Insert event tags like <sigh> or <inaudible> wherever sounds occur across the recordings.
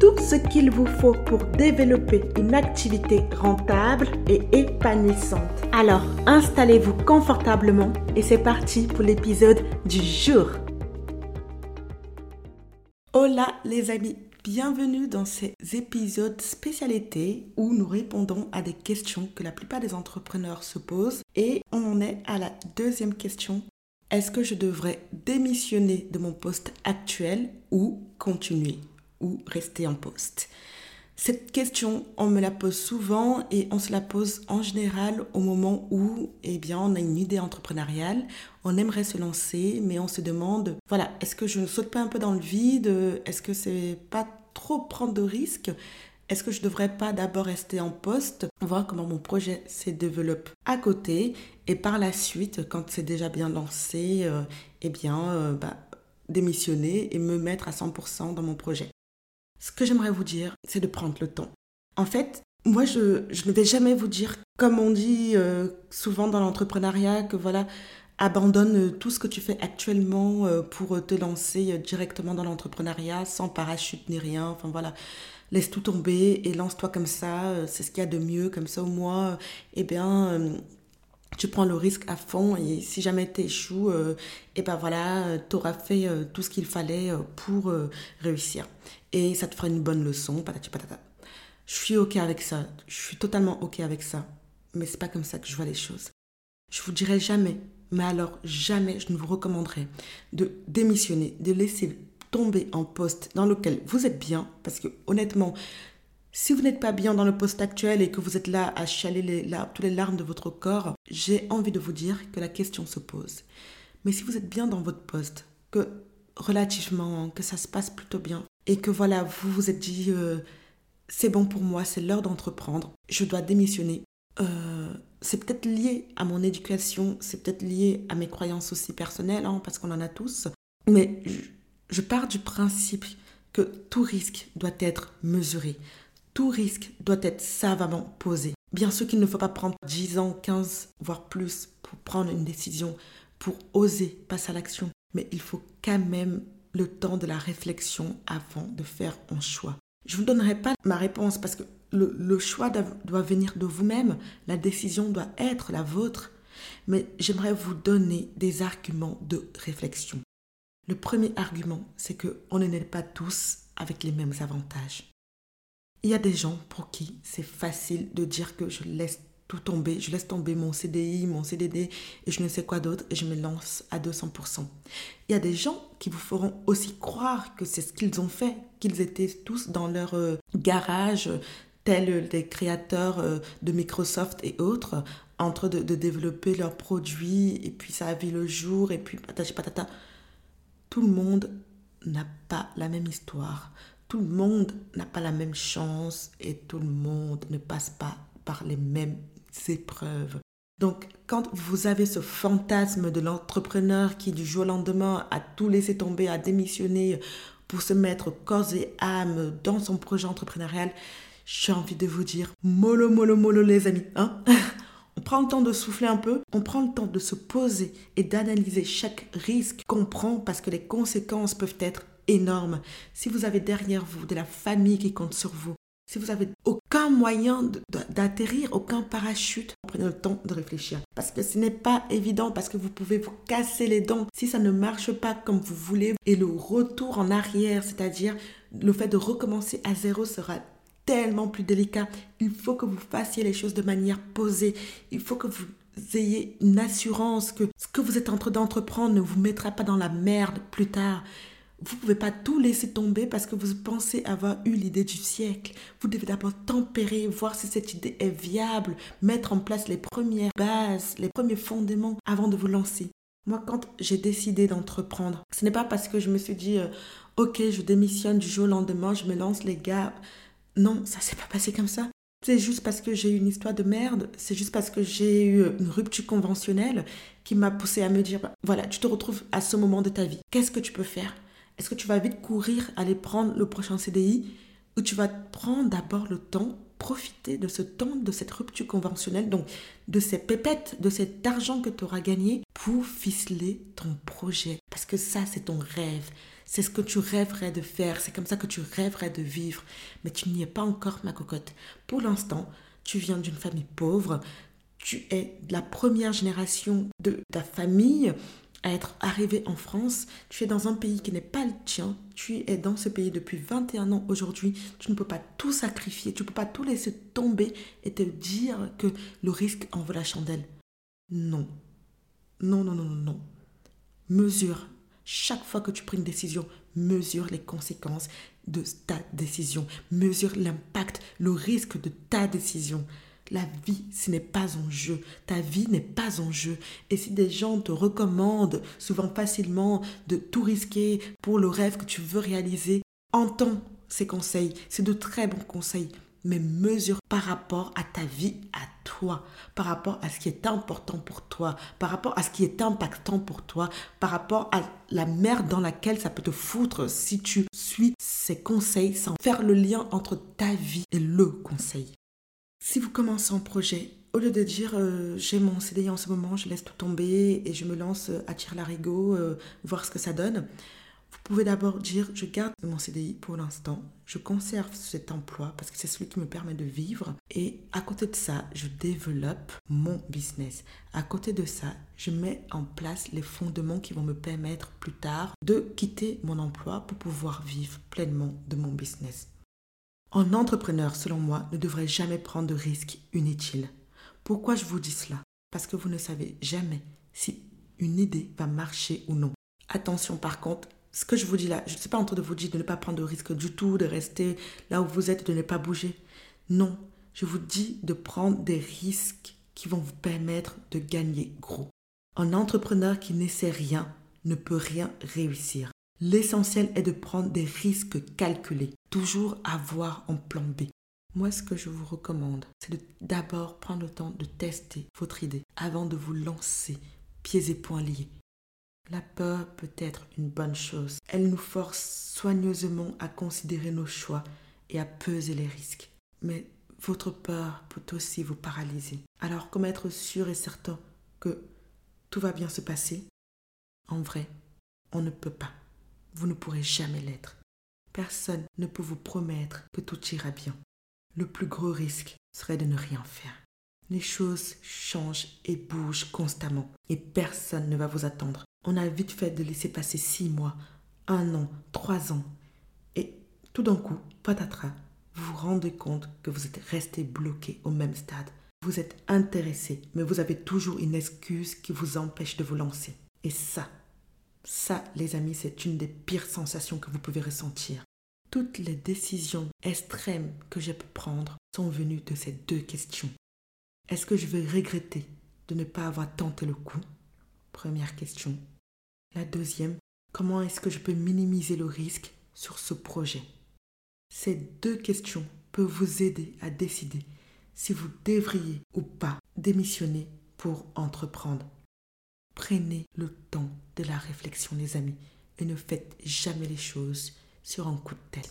tout ce qu'il vous faut pour développer une activité rentable et épanouissante. Alors, installez-vous confortablement et c'est parti pour l'épisode du jour. Hola les amis, bienvenue dans ces épisodes spécialités où nous répondons à des questions que la plupart des entrepreneurs se posent et on en est à la deuxième question. Est-ce que je devrais démissionner de mon poste actuel ou continuer? Ou rester en poste. Cette question, on me la pose souvent et on se la pose en général au moment où eh bien, on a une idée entrepreneuriale, on aimerait se lancer, mais on se demande, voilà, est-ce que je ne saute pas un peu dans le vide? Est-ce que c'est pas trop prendre de risques? Est-ce que je ne devrais pas d'abord rester en poste, voir comment mon projet se développe à côté et par la suite, quand c'est déjà bien lancé, euh, eh bien, euh, bah, démissionner et me mettre à 100% dans mon projet ce que j'aimerais vous dire, c'est de prendre le temps. En fait, moi, je, ne vais jamais vous dire, comme on dit euh, souvent dans l'entrepreneuriat, que voilà, abandonne tout ce que tu fais actuellement euh, pour te lancer euh, directement dans l'entrepreneuriat sans parachute ni rien. Enfin voilà, laisse tout tomber et lance-toi comme ça. C'est ce qu'il y a de mieux. Comme ça, au moins, eh bien, tu prends le risque à fond et si jamais tu échoues, eh ben voilà, tu auras fait tout ce qu'il fallait pour réussir et ça te fera une bonne leçon, patati patata. Je suis OK avec ça, je suis totalement OK avec ça, mais c'est pas comme ça que je vois les choses. Je vous dirai jamais, mais alors jamais je ne vous recommanderai de démissionner, de laisser tomber en poste dans lequel vous êtes bien, parce que honnêtement, si vous n'êtes pas bien dans le poste actuel et que vous êtes là à chialer les, toutes les larmes de votre corps, j'ai envie de vous dire que la question se pose. Mais si vous êtes bien dans votre poste, que relativement, que ça se passe plutôt bien, et que voilà, vous vous êtes dit, euh, c'est bon pour moi, c'est l'heure d'entreprendre, je dois démissionner. Euh, c'est peut-être lié à mon éducation, c'est peut-être lié à mes croyances aussi personnelles, hein, parce qu'on en a tous. Mais je pars du principe que tout risque doit être mesuré, tout risque doit être savamment posé. Bien sûr qu'il ne faut pas prendre 10 ans, 15, voire plus pour prendre une décision, pour oser passer à l'action, mais il faut quand même le temps de la réflexion avant de faire un choix. Je ne vous donnerai pas ma réponse parce que le, choix doit venir de vous-même, la décision doit être la vôtre, mais j'aimerais vous donner des arguments de réflexion. Le premier argument, c'est que on n'est pas tous avec les mêmes avantages. Il y a des gens pour qui c'est facile de dire que je laisse tout tomber, je laisse tomber mon CDI, mon CDD et je ne sais quoi d'autre et je me lance à 200%. Il y a des gens qui vous feront aussi croire que c'est ce qu'ils ont fait, qu'ils étaient tous dans leur euh, garage, tels les créateurs euh, de Microsoft et autres, en train de, développer leurs produits et puis ça a vu le jour et puis patati patata. Tout le monde n'a pas la même histoire. Tout le monde n'a pas la même chance et tout le monde ne passe pas par les mêmes épreuves. Donc, quand vous avez ce fantasme de l'entrepreneur qui, du jour au lendemain, a tout laissé tomber, a démissionné pour se mettre corps et âme dans son projet entrepreneurial, j'ai envie de vous dire, mollo, mollo, mollo, les amis. Hein <laughs> on prend le temps de souffler un peu, on prend le temps de se poser et d'analyser chaque risque qu'on prend parce que les conséquences peuvent être énormes. Si vous avez derrière vous de la famille qui compte sur vous, si vous avez aucun moyen d'atterrir, aucun parachute, prenez le temps de réfléchir. Parce que ce n'est pas évident, parce que vous pouvez vous casser les dents si ça ne marche pas comme vous voulez. Et le retour en arrière, c'est-à-dire le fait de recommencer à zéro sera tellement plus délicat. Il faut que vous fassiez les choses de manière posée. Il faut que vous ayez une assurance que ce que vous êtes en train d'entreprendre ne vous mettra pas dans la merde plus tard. Vous ne pouvez pas tout laisser tomber parce que vous pensez avoir eu l'idée du siècle. Vous devez d'abord tempérer, voir si cette idée est viable, mettre en place les premières bases, les premiers fondements avant de vous lancer. Moi, quand j'ai décidé d'entreprendre, ce n'est pas parce que je me suis dit, euh, ok, je démissionne du jour au lendemain, je me lance les gars. non, ça s'est pas passé comme ça. C'est juste parce que j'ai eu une histoire de merde, c'est juste parce que j'ai eu une rupture conventionnelle qui m'a poussé à me dire, bah, voilà, tu te retrouves à ce moment de ta vie. Qu'est-ce que tu peux faire? Est-ce que tu vas vite courir, aller prendre le prochain CDI ou tu vas prendre d'abord le temps, profiter de ce temps, de cette rupture conventionnelle, donc de ces pépettes, de cet argent que tu auras gagné pour ficeler ton projet? Parce que ça, c'est ton rêve. C'est ce que tu rêverais de faire, c'est comme ça que tu rêverais de vivre, mais tu n'y es pas encore, ma cocotte. Pour l'instant, tu viens d'une famille pauvre, tu es la première génération de ta famille à être arrivé en France, tu es dans un pays qui n'est pas le tien, tu es dans ce pays depuis 21 ans aujourd'hui, tu ne peux pas tout sacrifier, tu ne peux pas tout laisser tomber et te dire que le risque en vaut la chandelle. Non. Non, non, non, non, non. Mesure chaque fois que tu prends une décision, mesure les conséquences de ta décision, mesure l'impact, le risque de ta décision. La vie, ce n'est pas en jeu. Ta vie n'est pas en jeu. Et si des gens te recommandent souvent facilement de tout risquer pour le rêve que tu veux réaliser, entends ces conseils. C'est de très bons conseils mais mesure par rapport à ta vie, à toi, par rapport à ce qui est important pour toi, par rapport à ce qui est impactant pour toi, par rapport à la merde dans laquelle ça peut te foutre si tu suis ces conseils sans faire le lien entre ta vie et le conseil. Si vous commencez un projet, au lieu de dire euh, j'ai mon CDI en ce moment, je laisse tout tomber et je me lance à tirer l'arigot, euh, voir ce que ça donne, vous pouvez d'abord dire, je garde mon CDI pour l'instant, je conserve cet emploi parce que c'est celui qui me permet de vivre. Et à côté de ça, je développe mon business. À côté de ça, je mets en place les fondements qui vont me permettre plus tard de quitter mon emploi pour pouvoir vivre pleinement de mon business. Un entrepreneur, selon moi, ne devrait jamais prendre de risques inutiles. Pourquoi je vous dis cela? Parce que vous ne savez jamais si une idée va marcher ou non. Attention par contre, ce que je vous dis là, je ne suis pas en train de vous dire de ne pas prendre de risque du tout, de rester là où vous êtes, de ne pas bouger. Non, je vous dis de prendre des risques qui vont vous permettre de gagner gros. Un entrepreneur qui n'essaie rien ne peut rien réussir. L'essentiel est de prendre des risques calculés, toujours avoir un plan B. Moi, ce que je vous recommande, c'est de d'abord prendre le temps de tester votre idée avant de vous lancer pieds et poings liés. La peur peut être une bonne chose. Elle nous force soigneusement à considérer nos choix et à peser les risques. Mais votre peur peut aussi vous paralyser. Alors comment être sûr et certain que tout va bien se passer En vrai, on ne peut pas. Vous ne pourrez jamais l'être. Personne ne peut vous promettre que tout ira bien. Le plus gros risque serait de ne rien faire. Les choses changent et bougent constamment et personne ne va vous attendre on a vite fait de laisser passer six mois, un an, trois ans. Et tout d'un coup, patatras, vous vous rendez compte que vous êtes resté bloqué au même stade. Vous êtes intéressé, mais vous avez toujours une excuse qui vous empêche de vous lancer. Et ça, ça, les amis, c'est une des pires sensations que vous pouvez ressentir. Toutes les décisions extrêmes que j'ai pu prendre sont venues de ces deux questions. Est-ce que je vais regretter de ne pas avoir tenté le coup? Première question. La deuxième, comment est-ce que je peux minimiser le risque sur ce projet? Ces deux questions peuvent vous aider à décider si vous devriez ou pas démissionner pour entreprendre. Prenez le temps de la réflexion, les amis, et ne faites jamais les choses sur un coup de tête.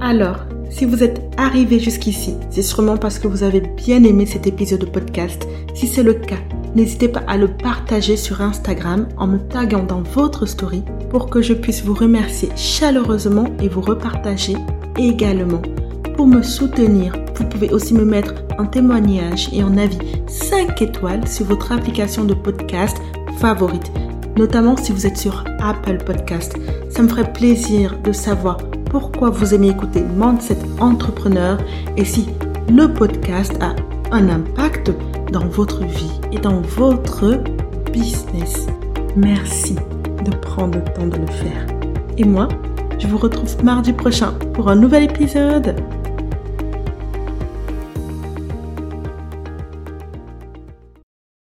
Alors, si vous êtes arrivé jusqu'ici, c'est sûrement parce que vous avez bien aimé cet épisode de podcast. Si c'est le cas, n'hésitez pas à le partager sur Instagram en me taguant dans votre story pour que je puisse vous remercier chaleureusement et vous repartager également. Pour me soutenir, vous pouvez aussi me mettre un témoignage et un avis 5 étoiles sur votre application de podcast favorite, notamment si vous êtes sur Apple Podcast. Ça me ferait plaisir de savoir pourquoi vous aimez écouter Mindset Entrepreneur et si le podcast a un impact dans votre vie et dans votre business. Merci de prendre le temps de le faire. Et moi, je vous retrouve mardi prochain pour un nouvel épisode.